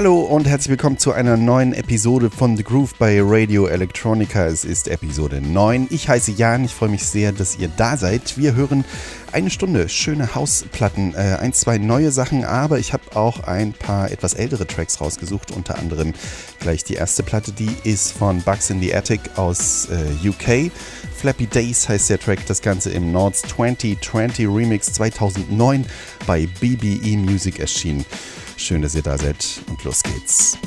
Hallo und herzlich willkommen zu einer neuen Episode von The Groove bei Radio Electronica. Es ist Episode 9. Ich heiße Jan, ich freue mich sehr, dass ihr da seid. Wir hören eine Stunde schöne Hausplatten, äh, ein, zwei neue Sachen, aber ich habe auch ein paar etwas ältere Tracks rausgesucht, unter anderem gleich die erste Platte, die ist von Bugs in the Attic aus äh, UK. Flappy Days heißt der Track, das Ganze im Nords 2020 Remix 2009 bei BBE Music erschienen. Schön, dass ihr da seid und los geht's.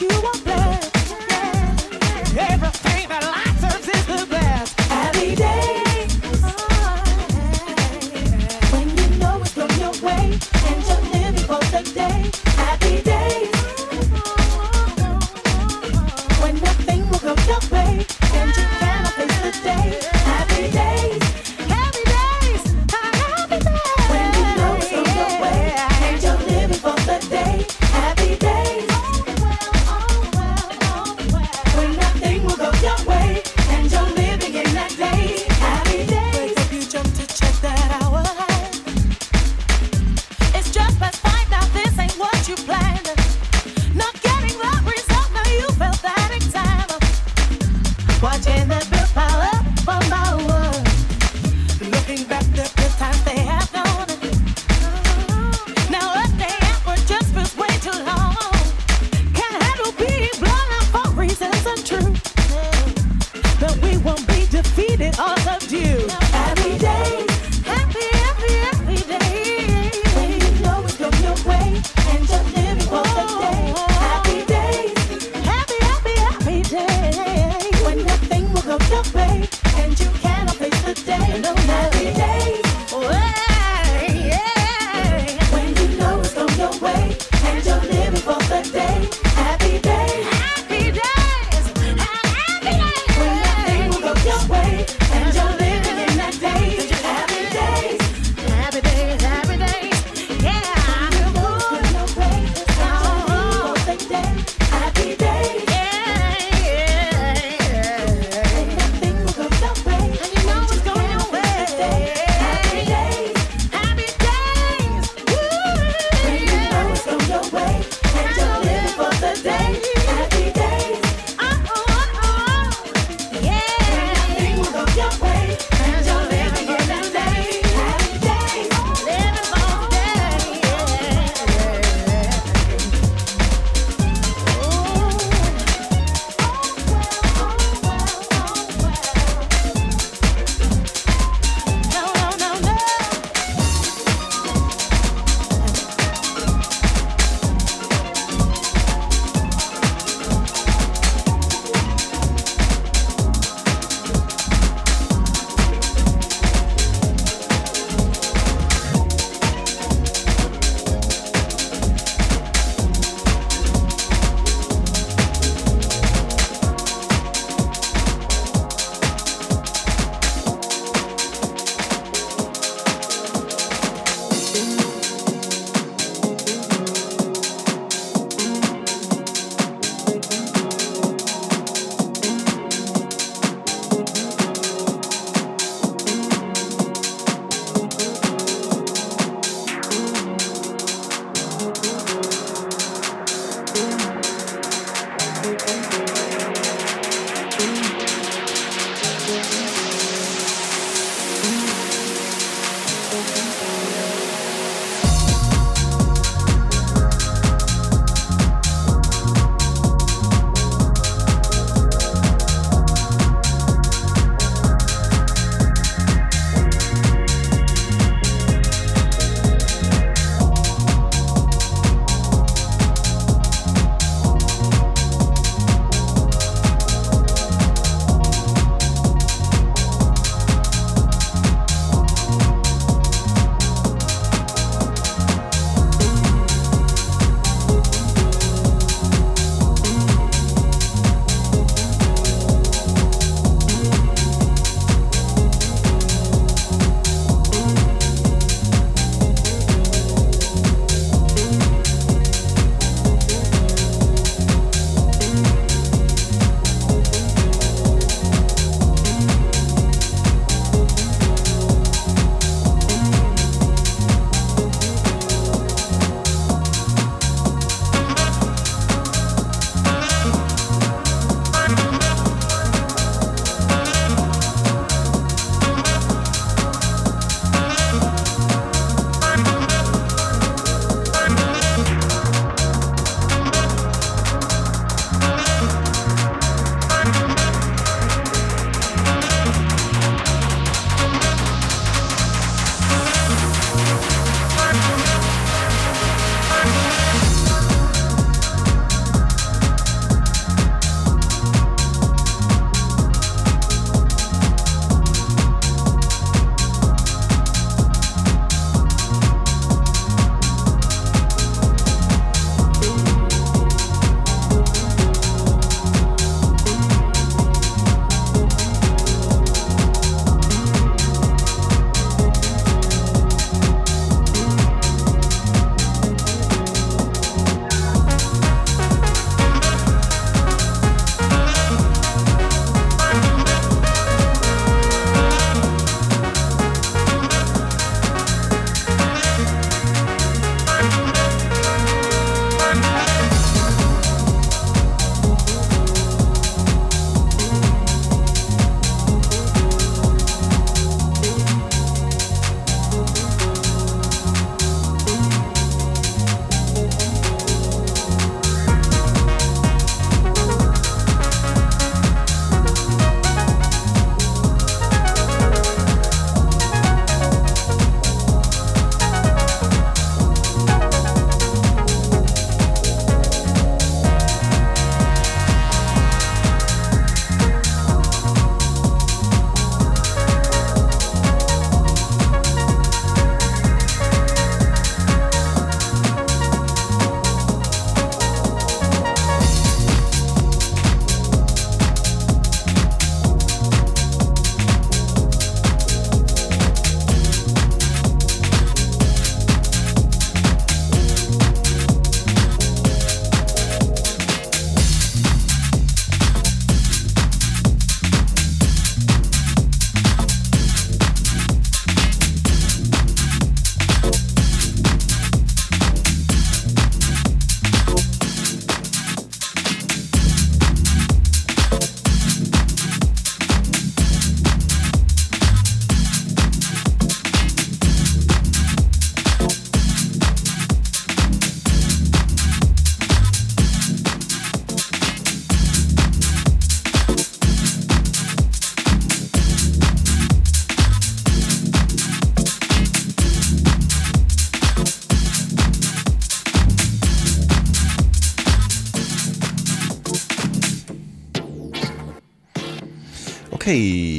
you want.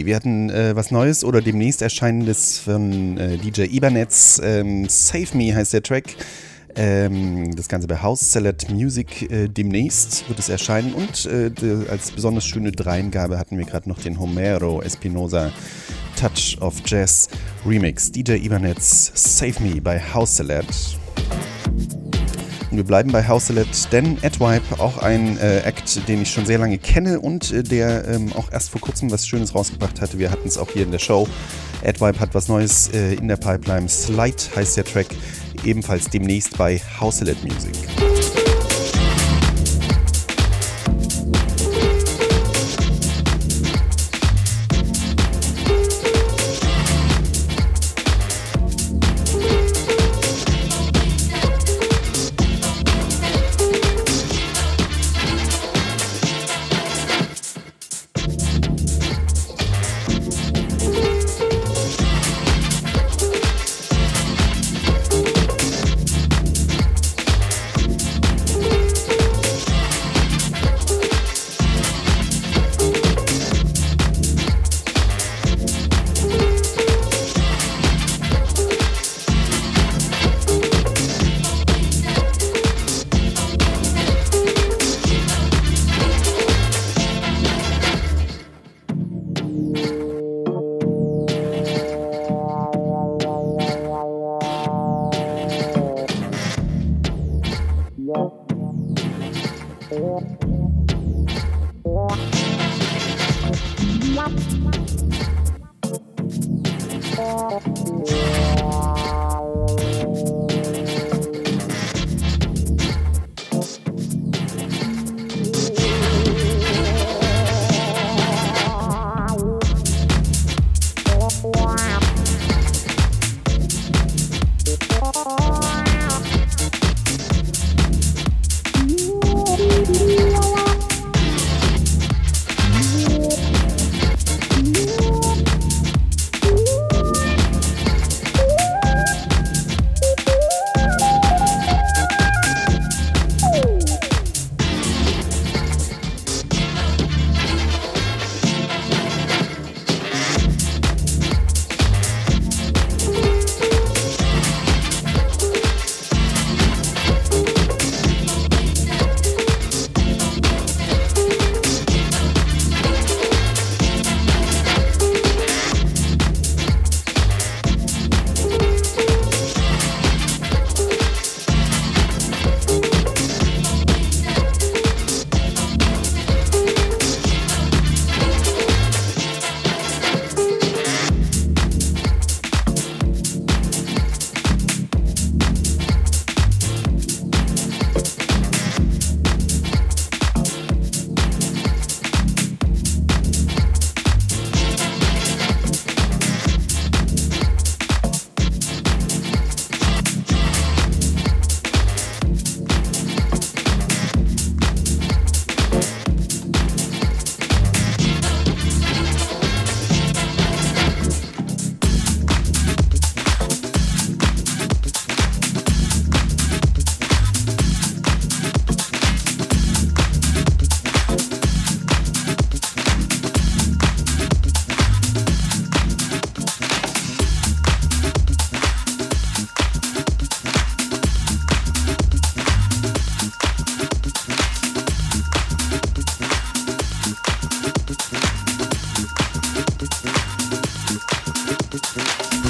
Wir hatten äh, was Neues oder demnächst erscheinendes von äh, DJ Ibanez. Ähm, Save Me heißt der Track. Ähm, das Ganze bei House Salad Music äh, demnächst wird es erscheinen. Und äh, als besonders schöne Dreingabe hatten wir gerade noch den Homero Espinosa Touch of Jazz Remix. DJ Ibanez Save Me bei House Salad. Wir bleiben bei House Select, denn Adwipe, auch ein äh, Act, den ich schon sehr lange kenne und äh, der ähm, auch erst vor kurzem was Schönes rausgebracht hatte. Wir hatten es auch hier in der Show. Adwipe hat was Neues äh, in der Pipeline. Slide heißt der Track, ebenfalls demnächst bei House Select Music. Thank you.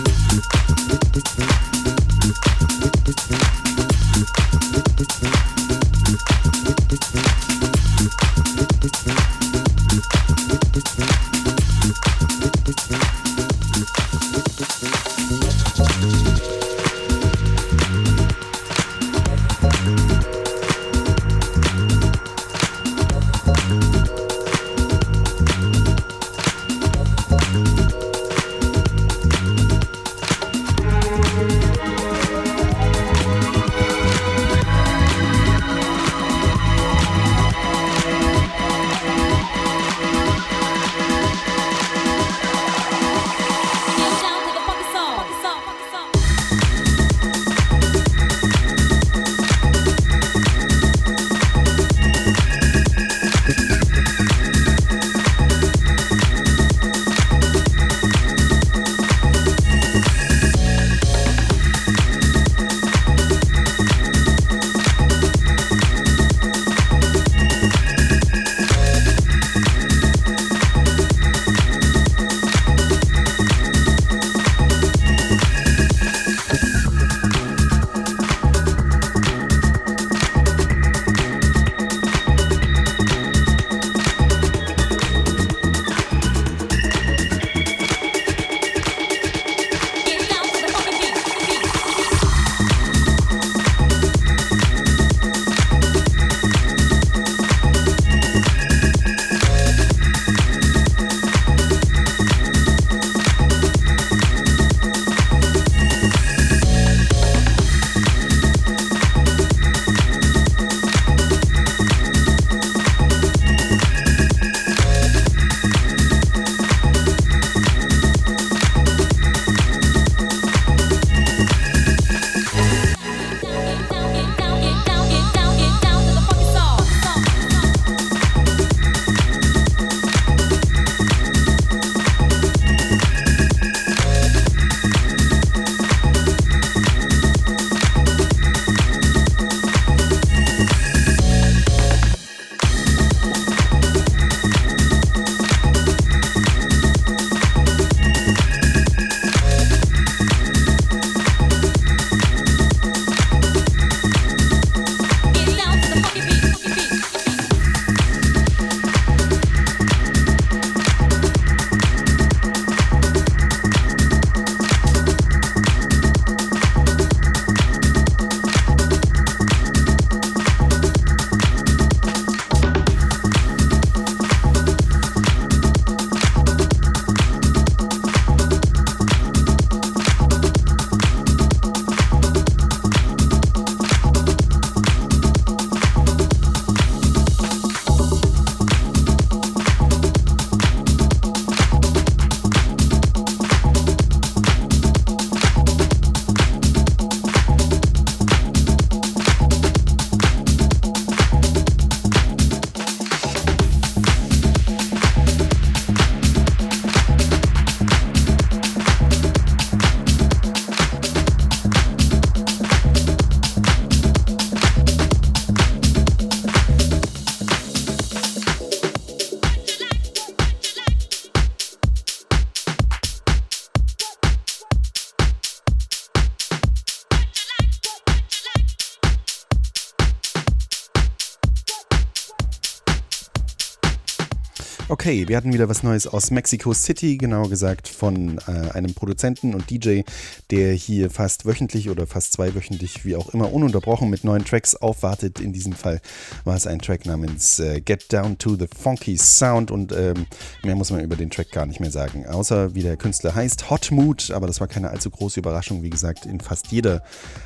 Okay, wir hatten wieder was Neues aus Mexico City, genauer gesagt von äh, einem Produzenten und DJ, der hier fast wöchentlich oder fast zweiwöchentlich, wie auch immer, ununterbrochen mit neuen Tracks aufwartet. In diesem Fall war es ein Track namens äh, Get Down to the Funky Sound und ähm, mehr muss man über den Track gar nicht mehr sagen. Außer wie der Künstler heißt, Hot Mood, aber das war keine allzu große Überraschung. Wie gesagt, in fast jeder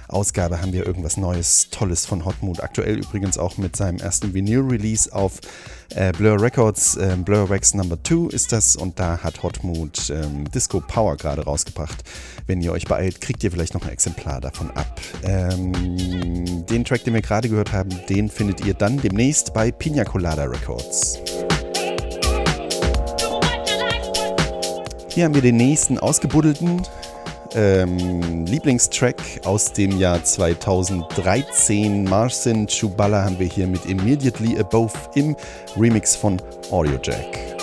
Ausgabe haben wir irgendwas Neues, Tolles von Hot Mood. Aktuell übrigens auch mit seinem ersten Vinyl-Release auf äh, Blur Records, äh, Blur Wax Number 2 ist das und da hat Hotmood ähm, Disco Power gerade rausgebracht. Wenn ihr euch beeilt, kriegt ihr vielleicht noch ein Exemplar davon ab. Ähm, den Track, den wir gerade gehört haben, den findet ihr dann demnächst bei Pina Colada Records. Hier haben wir den nächsten ausgebuddelten ähm, Lieblingstrack aus dem Jahr 2013. Marcin Chuballa haben wir hier mit Immediately Above im Remix von Audiojack. lonely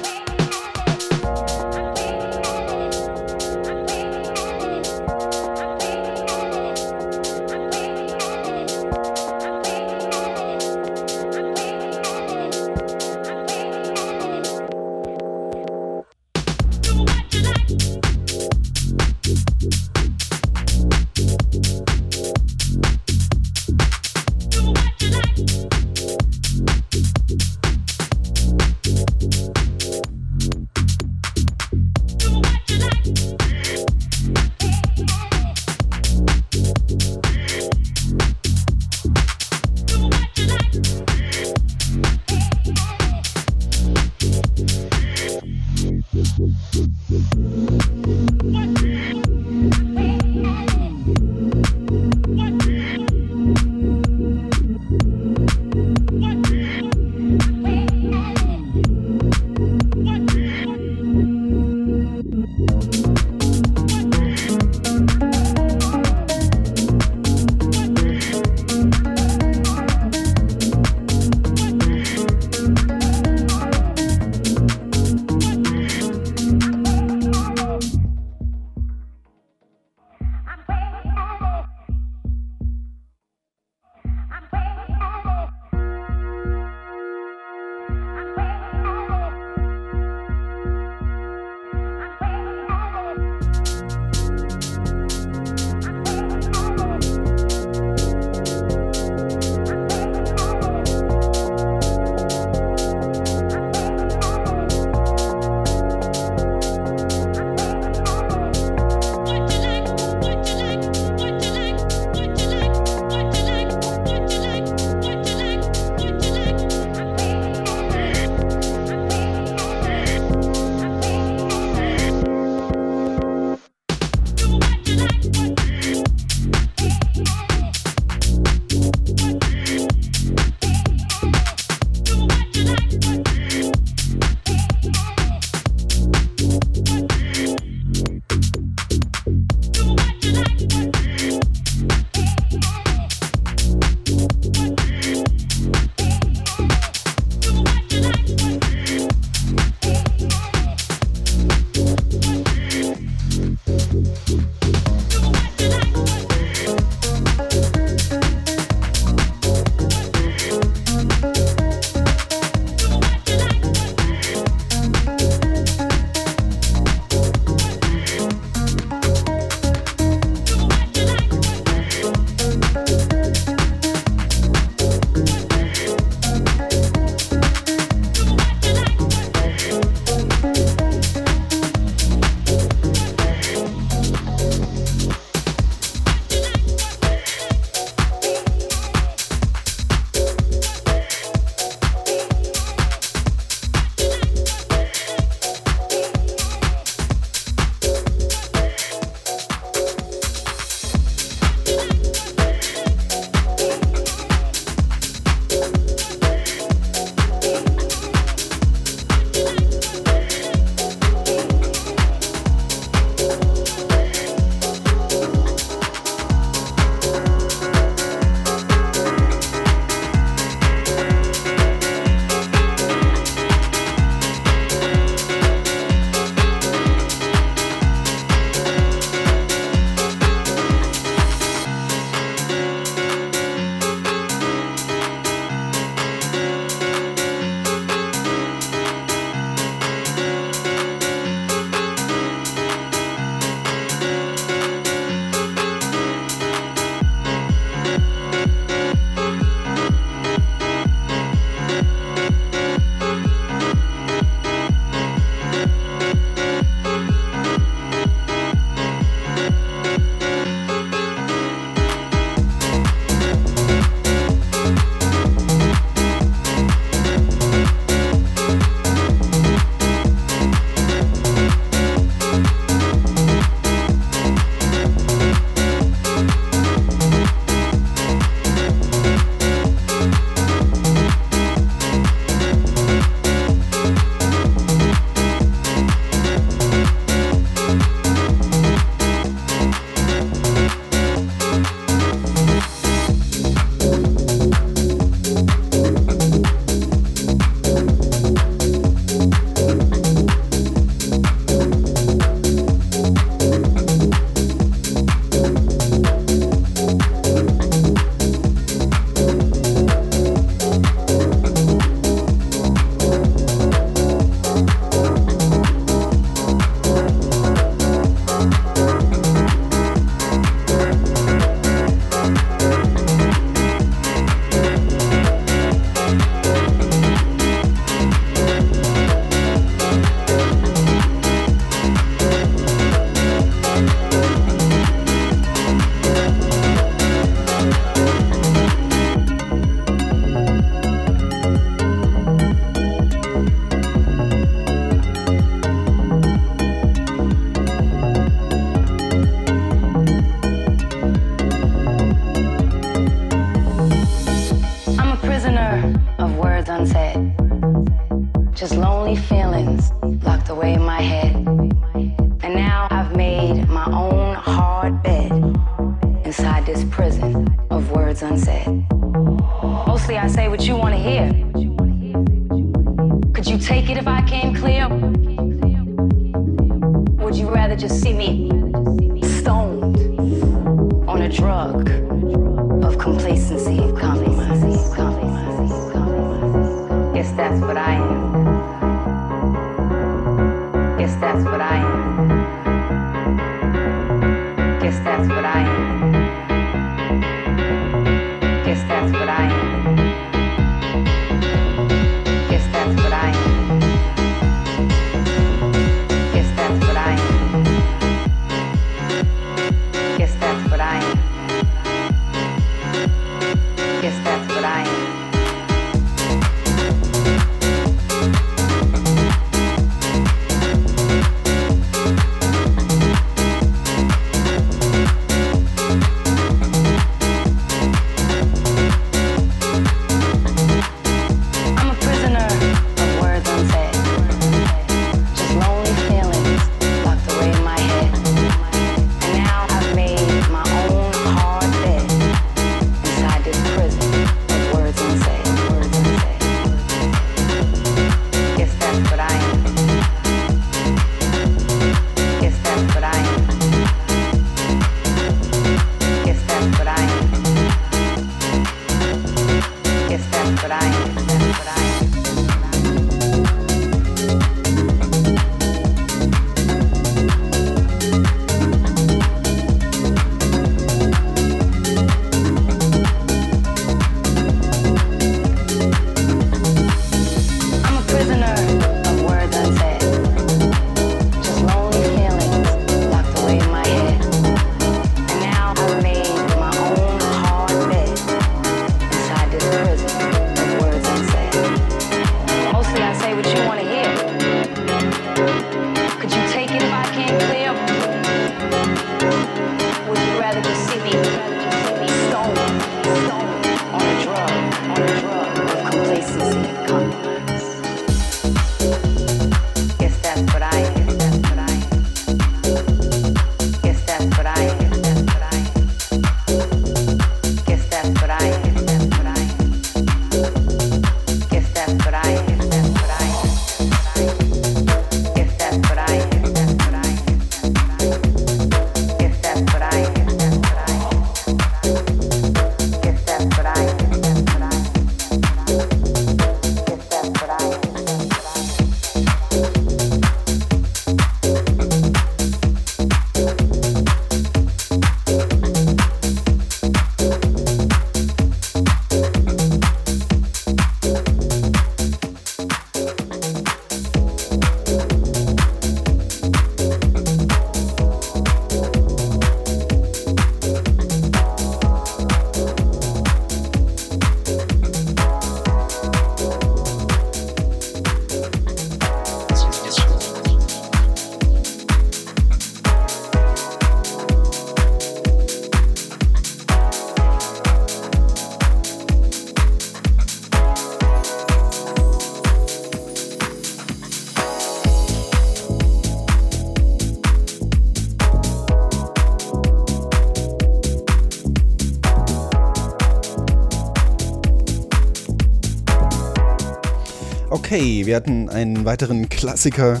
Okay, wir hatten einen weiteren Klassiker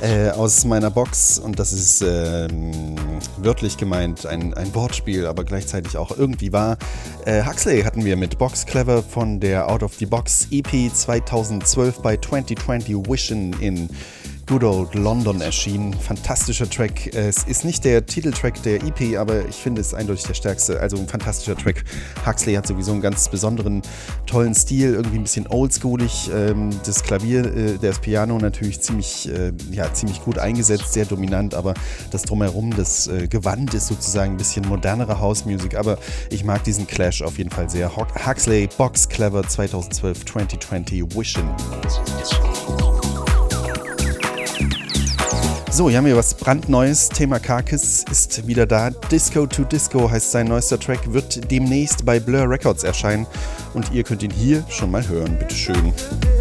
äh, aus meiner Box und das ist ähm, wörtlich gemeint ein, ein Wortspiel, aber gleichzeitig auch irgendwie wahr. Äh, Huxley hatten wir mit Box Clever von der Out of the Box EP 2012 bei 2020 Vision in Good Old London erschienen. Fantastischer Track. Es ist nicht der Titeltrack der EP, aber ich finde es eindeutig der stärkste. Also ein fantastischer Track. Huxley hat sowieso einen ganz besonderen, tollen Stil, irgendwie ein bisschen oldschoolig. Ähm, das Klavier, äh, das Piano natürlich ziemlich, äh, ja, ziemlich gut eingesetzt, sehr dominant, aber das Drumherum, das äh, Gewand ist sozusagen ein bisschen modernere House-Music, aber ich mag diesen Clash auf jeden Fall sehr. Huxley, Box Clever 2012, 2020, Vision. So, hier haben wir was brandneues. Thema Karkis ist wieder da. Disco to Disco heißt sein neuester Track, wird demnächst bei Blur Records erscheinen und ihr könnt ihn hier schon mal hören. Bitteschön. Disco,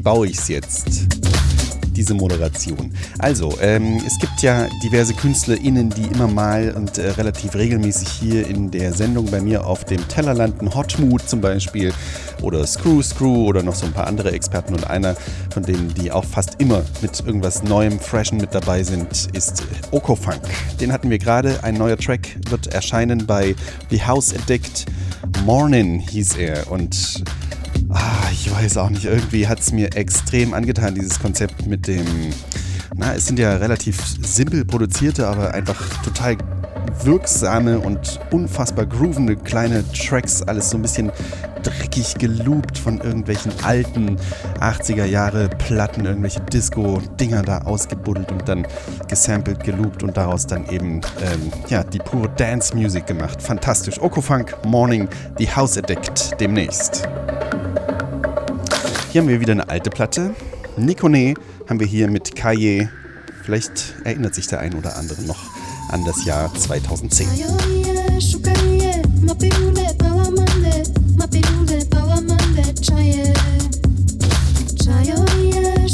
Wie, baue ich es jetzt? Diese Moderation. Also, ähm, es gibt ja diverse KünstlerInnen, die immer mal und äh, relativ regelmäßig hier in der Sendung bei mir auf dem Teller landen. Hotmood zum Beispiel oder Screw Screw oder noch so ein paar andere Experten. Und einer von denen, die auch fast immer mit irgendwas Neuem, Freshen mit dabei sind, ist Okofunk. Den hatten wir gerade. Ein neuer Track wird erscheinen bei The House Addict. Morning hieß er. Und Ah, ich weiß auch nicht, irgendwie hat es mir extrem angetan, dieses Konzept mit dem, na, es sind ja relativ simpel produzierte, aber einfach total wirksame und unfassbar groovende kleine Tracks, alles so ein bisschen dreckig geloopt von irgendwelchen alten 80er Jahre Platten, irgendwelche Disco-Dinger da ausgebuddelt und dann gesampelt, geloopt und daraus dann eben ähm, ja, die pure Dance-Music gemacht. Fantastisch. Okofunk Morning, The House Addict demnächst. Hier haben wir wieder eine alte Platte. Nikone haben wir hier mit Kaye. Vielleicht erinnert sich der ein oder andere noch an das Jahr 2010. Chayoye, shukaye, mapirule, pawamande, mapirule, pawamande, chaye. Chayoye,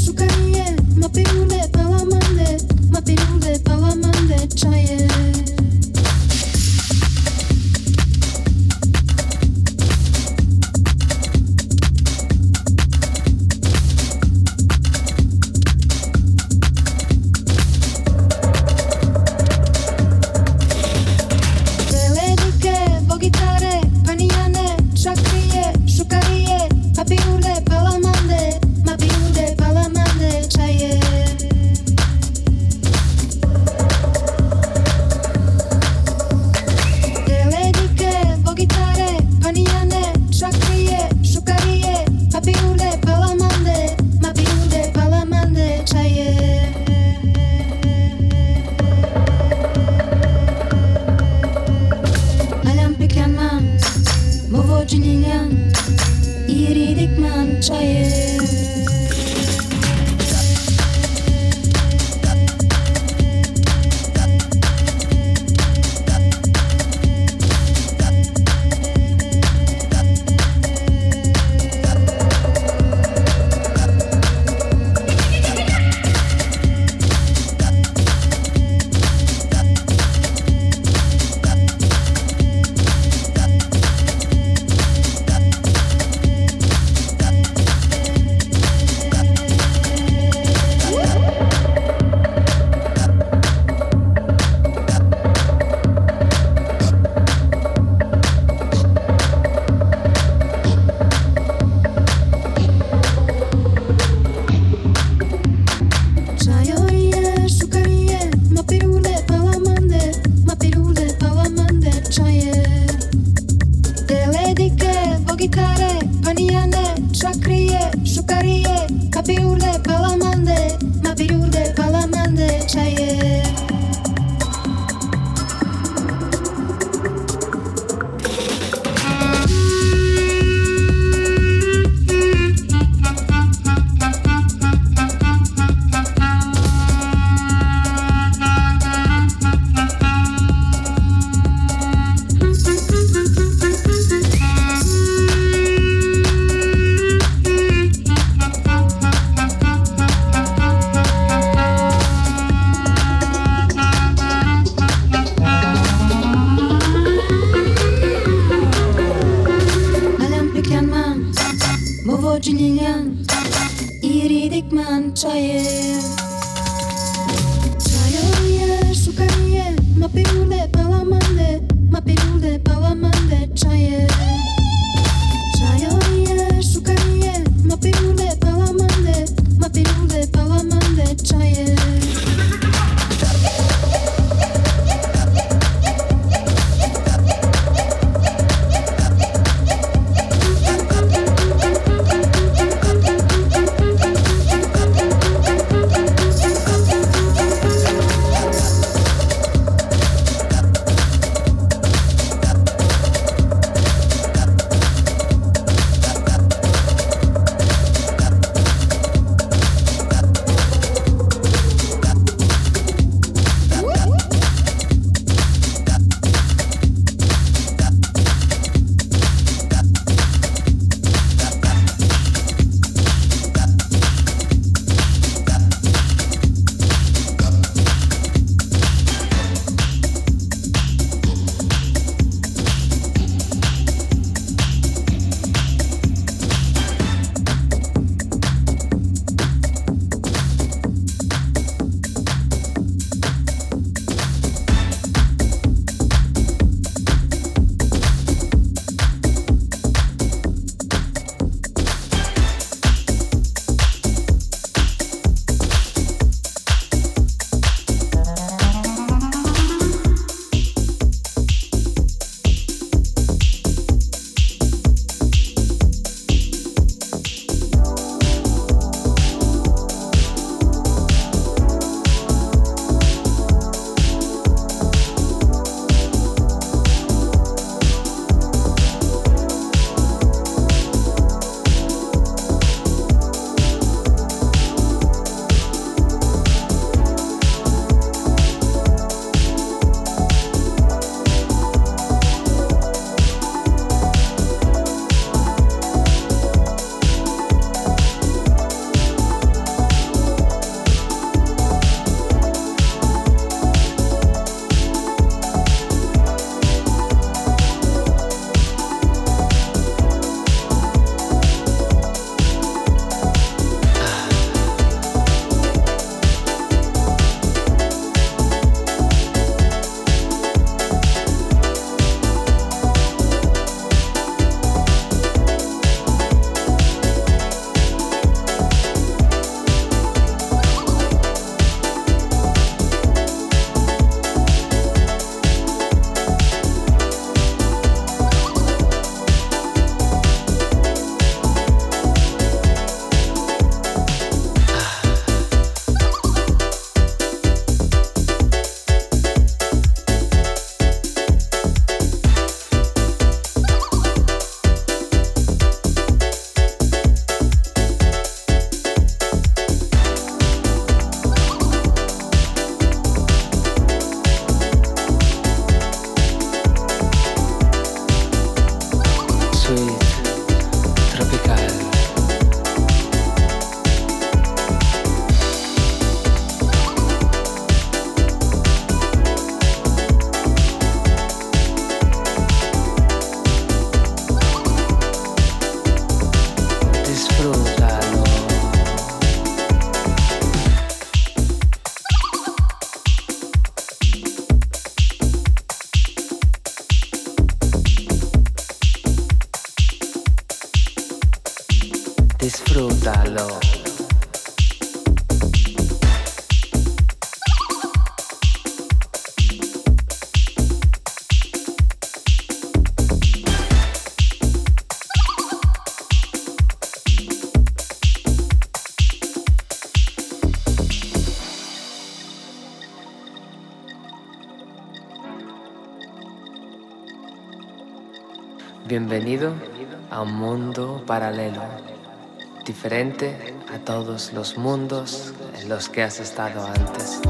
diferente a todos los mundos en los que has estado antes.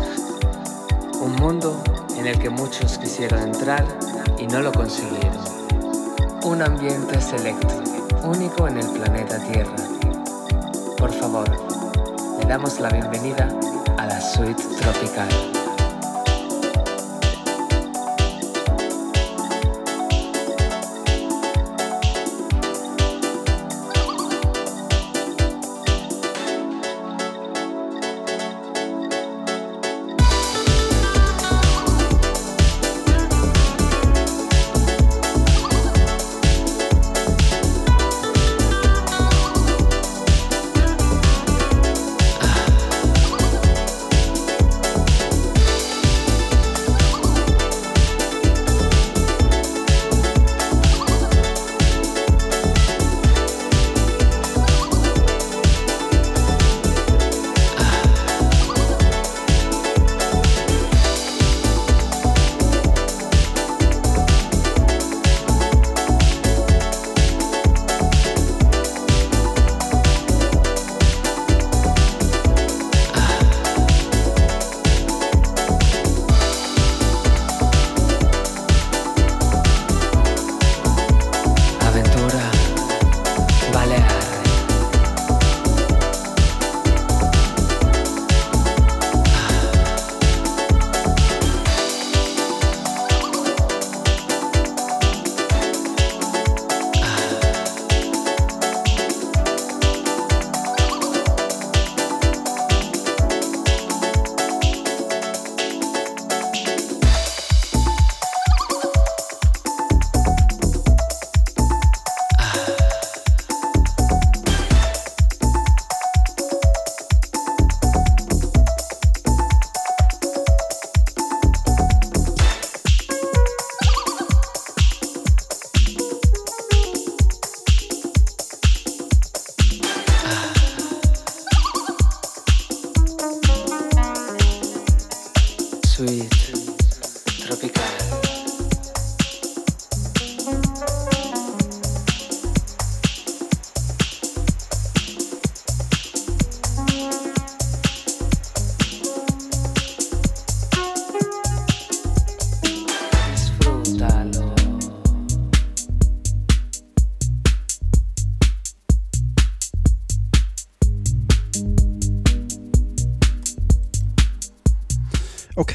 Un mundo en el que muchos quisieron entrar y no lo consiguieron. Un ambiente selecto, único en el planeta Tierra. Por favor, le damos la bienvenida a la suite tropical.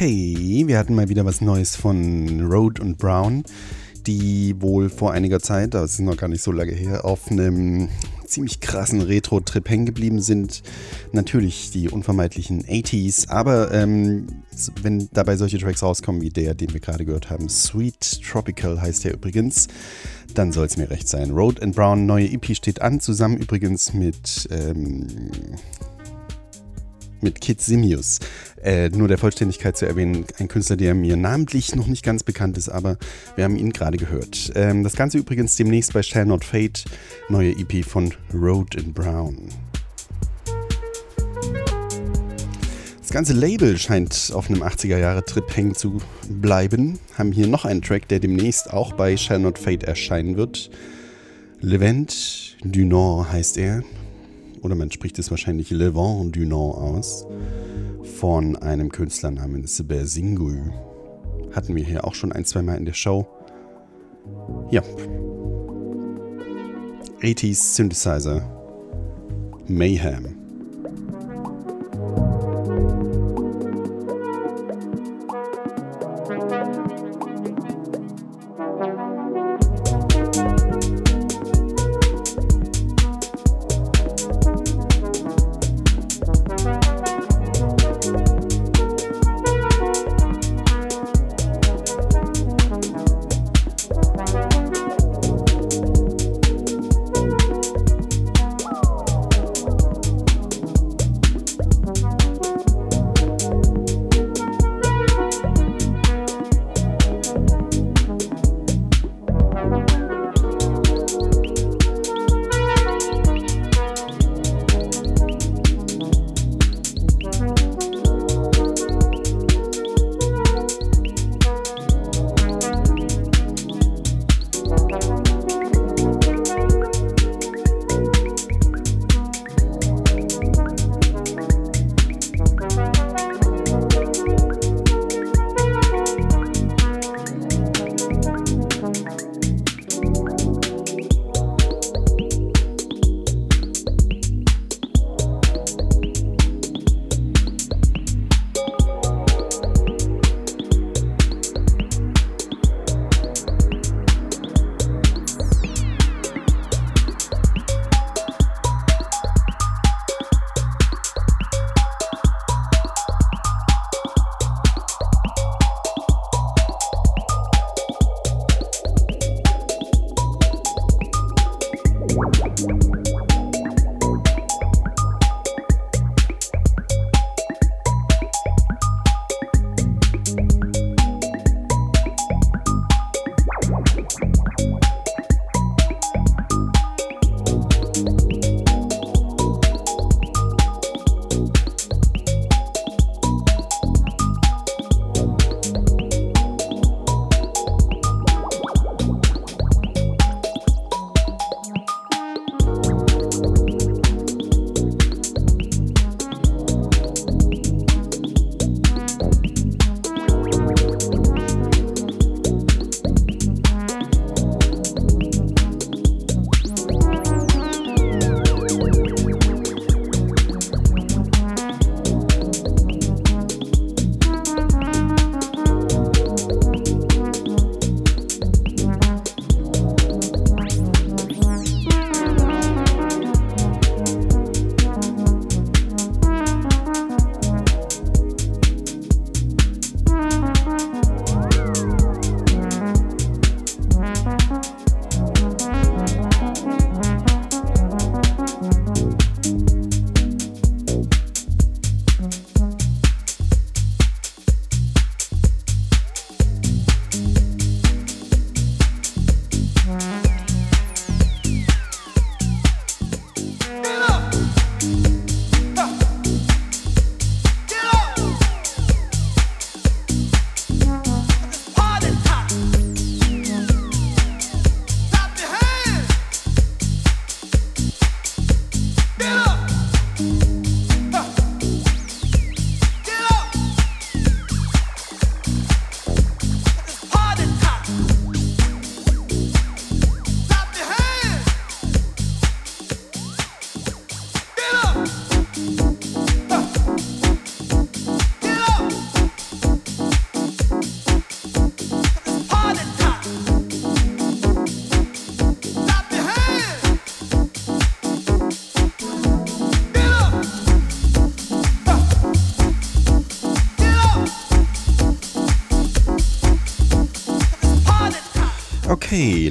Okay, wir hatten mal wieder was Neues von Road und Brown, die wohl vor einiger Zeit, das ist noch gar nicht so lange her, auf einem ziemlich krassen Retro-Trip hängen geblieben sind. Natürlich die unvermeidlichen 80s, aber ähm, wenn dabei solche Tracks rauskommen wie der, den wir gerade gehört haben, Sweet Tropical heißt der übrigens, dann soll es mir recht sein. Road and Brown, neue EP steht an, zusammen übrigens mit ähm, mit Kid Simius. Äh, nur der Vollständigkeit zu erwähnen, ein Künstler, der mir namentlich noch nicht ganz bekannt ist, aber wir haben ihn gerade gehört. Ähm, das Ganze übrigens demnächst bei Shall Not Fade, neue EP von Road and Brown. Das ganze Label scheint auf einem 80er-Jahre-Trip hängen zu bleiben. Haben hier noch einen Track, der demnächst auch bei Shall Not Fade erscheinen wird. Levent du Nord heißt er oder man spricht es wahrscheinlich Le Vent du Nord aus, von einem Künstler namens Bersingu. Hatten wir hier auch schon ein, zwei Mal in der Show. Ja. 80s Synthesizer. Mayhem.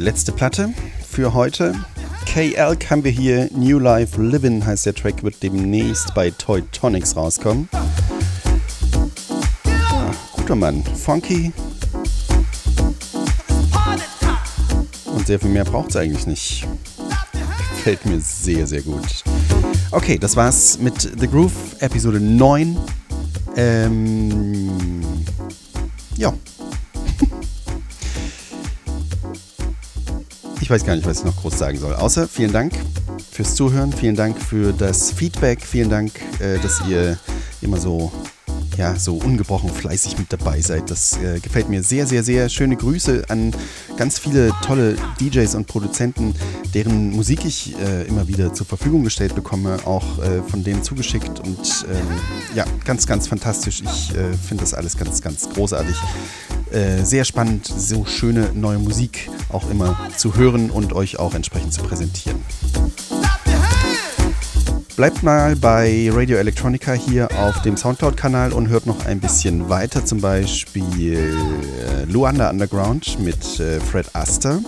Letzte Platte für heute. KL haben wir hier. New Life Livin' heißt der Track, wird demnächst bei Toy Tonics rauskommen. Ja, guter Mann. Funky. Und sehr viel mehr braucht es eigentlich nicht. Gefällt mir sehr, sehr gut. Okay, das war's mit The Groove, Episode 9. Ähm, ja. Ich weiß gar nicht, was ich noch groß sagen soll. Außer vielen Dank fürs Zuhören, vielen Dank für das Feedback, vielen Dank, äh, dass ihr immer so ja, so ungebrochen fleißig mit dabei seid. Das äh, gefällt mir sehr, sehr, sehr. Schöne Grüße an ganz viele tolle DJs und Produzenten, deren Musik ich äh, immer wieder zur Verfügung gestellt bekomme, auch äh, von denen zugeschickt. Und ähm, ja, ganz, ganz fantastisch. Ich äh, finde das alles ganz, ganz großartig. Äh, sehr spannend, so schöne neue Musik auch immer zu hören und euch auch entsprechend zu präsentieren. Bleibt mal bei Radio Electronica hier auf dem Soundcloud-Kanal und hört noch ein bisschen weiter, zum Beispiel äh, Luanda Underground mit äh, Fred Aster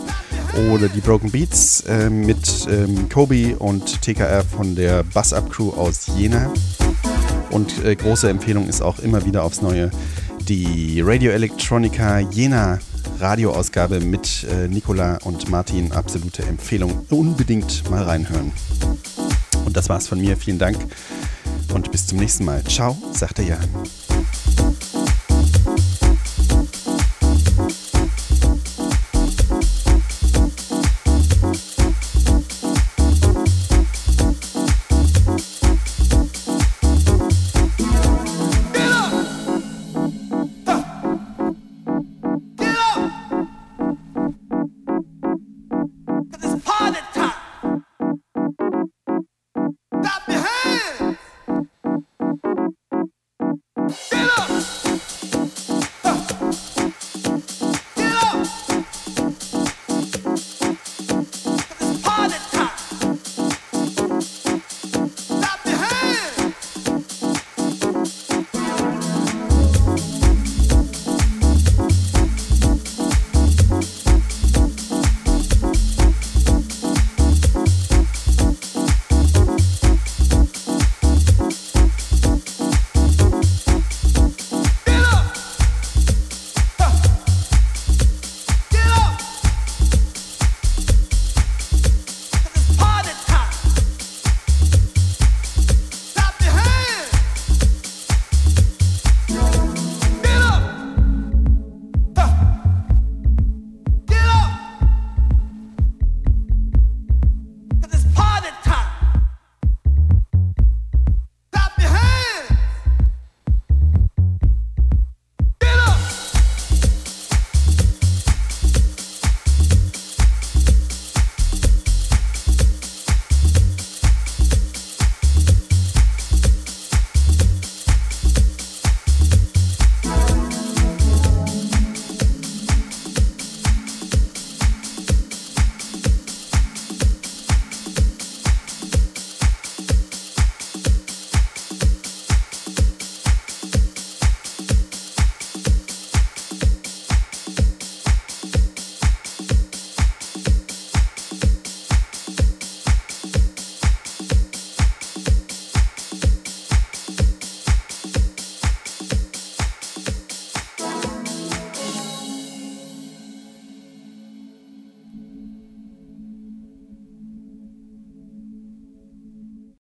oder die Broken Beats mit ähm, Kobe und TKR von der Bus Up Crew aus Jena. Und große Empfehlung ist auch immer wieder aufs Neue die Radio Electronica Jena Radioausgabe mit äh, Nicola und Martin. Absolute Empfehlung. Unbedingt mal reinhören. Und das war's von mir. Vielen Dank und bis zum nächsten Mal. Ciao, sagt der Jan.